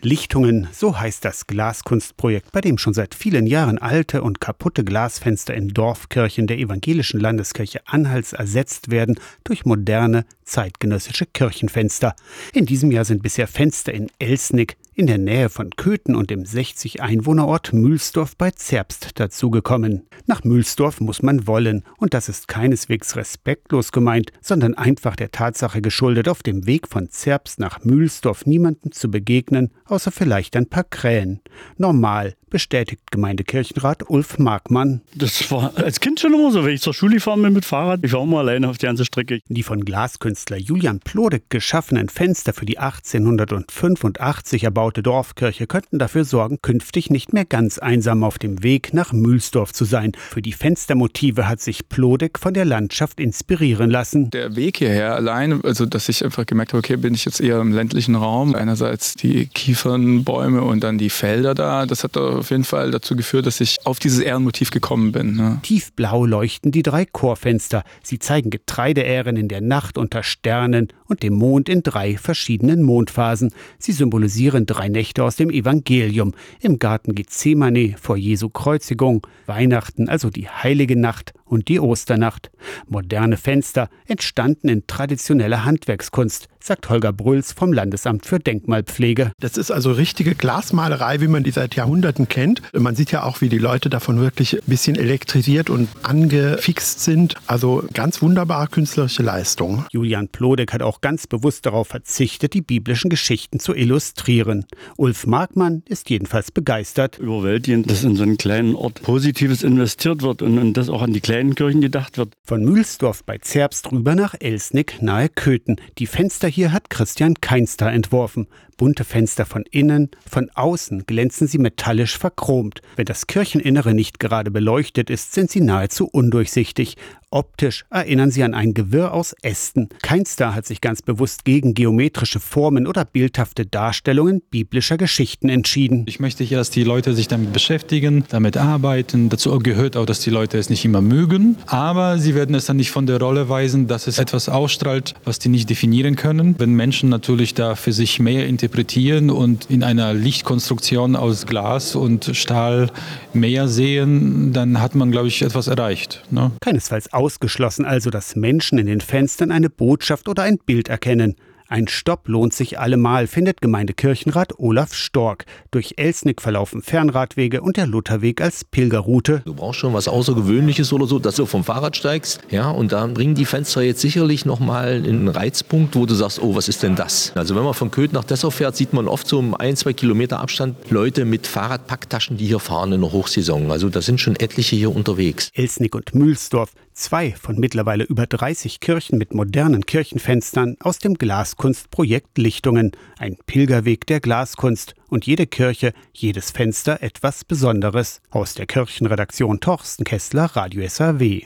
Lichtungen, so heißt das Glaskunstprojekt, bei dem schon seit vielen Jahren alte und kaputte Glasfenster in Dorfkirchen der evangelischen Landeskirche Anhalts ersetzt werden durch moderne, zeitgenössische Kirchenfenster. In diesem Jahr sind bisher Fenster in Elsnick, in der Nähe von Köthen und dem 60-Einwohnerort Mühlsdorf bei Zerbst dazugekommen. Nach Mühlsdorf muss man wollen, und das ist keineswegs respektlos gemeint, sondern einfach der Tatsache geschuldet, auf dem Weg von Zerbst nach Mühlsdorf niemandem zu begegnen, außer vielleicht ein paar Krähen. Normal, bestätigt Gemeindekirchenrat Ulf Markmann. Das war als Kind schon immer so, wenn ich zur Schule fahren bin mit Fahrrad, ich war immer alleine auf die ganze Strecke. Die von Glaskünstler Julian Plodek geschaffenen Fenster für die 1885 erbaute Dorfkirche könnten dafür sorgen, künftig nicht mehr ganz einsam auf dem Weg nach Mühlsdorf zu sein. Für die Fenstermotive hat sich Plodek von der Landschaft inspirieren lassen. Der Weg hierher allein, also dass ich einfach gemerkt habe, okay, bin ich jetzt eher im ländlichen Raum. Einerseits die Kiefernbäume und dann die Felder da. Das hat auf jeden Fall dazu geführt, dass ich auf dieses Ehrenmotiv gekommen bin. Ne? Tiefblau leuchten die drei Chorfenster. Sie zeigen Getreideähren in der Nacht unter Sternen und dem Mond in drei verschiedenen Mondphasen. Sie symbolisieren drei Nächte aus dem Evangelium. Im Garten Gethsemane vor Jesu Kreuzigung, Weihnachten, also die heilige Nacht und die Osternacht. Moderne Fenster entstanden in traditioneller Handwerkskunst, sagt Holger Brülls vom Landesamt für Denkmalpflege. Das ist also richtige Glasmalerei, wie man die seit Jahrhunderten kennt. Man sieht ja auch, wie die Leute davon wirklich ein bisschen elektrisiert und angefixt sind. Also ganz wunderbare künstlerische Leistung. Julian Plodek hat auch ganz bewusst darauf verzichtet, die biblischen Geschichten zu illustrieren. Ulf Markmann ist jedenfalls begeistert. Überwältigend, dass in so einen kleinen Ort Positives investiert wird und, und das auch an die kleinen Kirchen gedacht wird. Von Mühlsdorf bei Zerbst rüber nach Elsnick nahe Köthen. Die Fenster hier hat Christian Keinster entworfen. Bunte Fenster von innen, von außen glänzen sie metallisch verchromt. Wenn das Kircheninnere nicht gerade beleuchtet ist, sind sie nahezu undurchsichtig. Optisch erinnern sie an ein Gewirr aus Ästen. Keinster hat sich ganz bewusst gegen geometrische Formen oder bildhafte Darstellungen biblischer Geschichten entschieden. Ich möchte hier, dass die Leute sich damit beschäftigen, damit arbeiten. Dazu gehört auch, dass die Leute es nicht immer mögen, aber sie werden es dann nicht von der Rolle weisen, dass es etwas ausstrahlt, was die nicht definieren können. Wenn Menschen natürlich da für sich mehr interpretieren und in einer Lichtkonstruktion aus Glas und Stahl mehr sehen, dann hat man, glaube ich, etwas erreicht. Ne? Keinesfalls ausgeschlossen also, dass Menschen in den Fenstern eine Botschaft oder ein Bild erkennen. Ein Stopp lohnt sich allemal, findet Gemeindekirchenrat Olaf Stork. Durch Elsnick verlaufen Fernradwege und der Lutherweg als Pilgerroute. Du brauchst schon was Außergewöhnliches oder so, dass du vom Fahrrad steigst. Ja, und da bringen die Fenster jetzt sicherlich nochmal einen Reizpunkt, wo du sagst, oh, was ist denn das? Also wenn man von Köthen nach Dessau fährt, sieht man oft so um ein, zwei Kilometer Abstand Leute mit Fahrradpacktaschen, die hier fahren in der Hochsaison. Also da sind schon etliche hier unterwegs. Elsnick und Mühlsdorf, zwei von mittlerweile über 30 Kirchen mit modernen Kirchenfenstern aus dem Glaskunstprojekt Lichtungen, ein Pilgerweg der Glaskunst und jede Kirche, jedes Fenster etwas Besonderes. Aus der Kirchenredaktion Torsten Kessler, Radio SAW.